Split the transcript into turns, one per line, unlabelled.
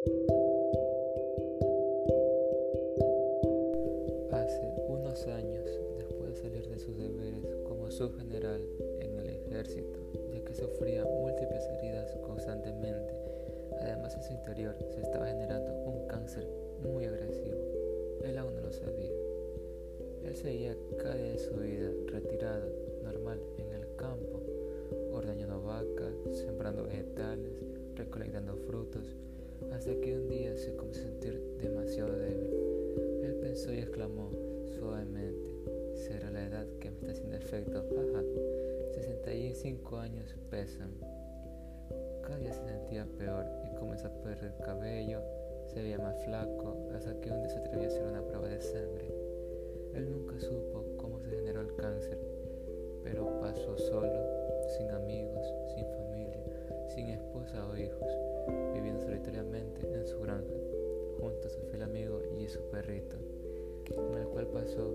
Hace unos años, después de salir de sus deberes como subgeneral en el ejército, ya que sufría múltiples heridas constantemente, además en su interior se estaba generando un cáncer muy agresivo. Él aún no lo sabía. Él seguía cada día de su vida retirado, normal, en el campo, ordeñando vacas, sembrando vegetales, recolectando frutos, hasta que un día se comenzó a sentir demasiado débil. Él pensó y exclamó suavemente, ¿será la edad que me está haciendo efecto? Jaja, 65 años pesan. Cada día se sentía peor y comenzó a perder el cabello, se veía más flaco, hasta que un día se atrevió a hacer una prueba de sangre. Él nunca supo cómo se generó el cáncer, pero pasó solo, sin amigos, sin familia, sin esposa o hijos, su perrito, con el cual pasó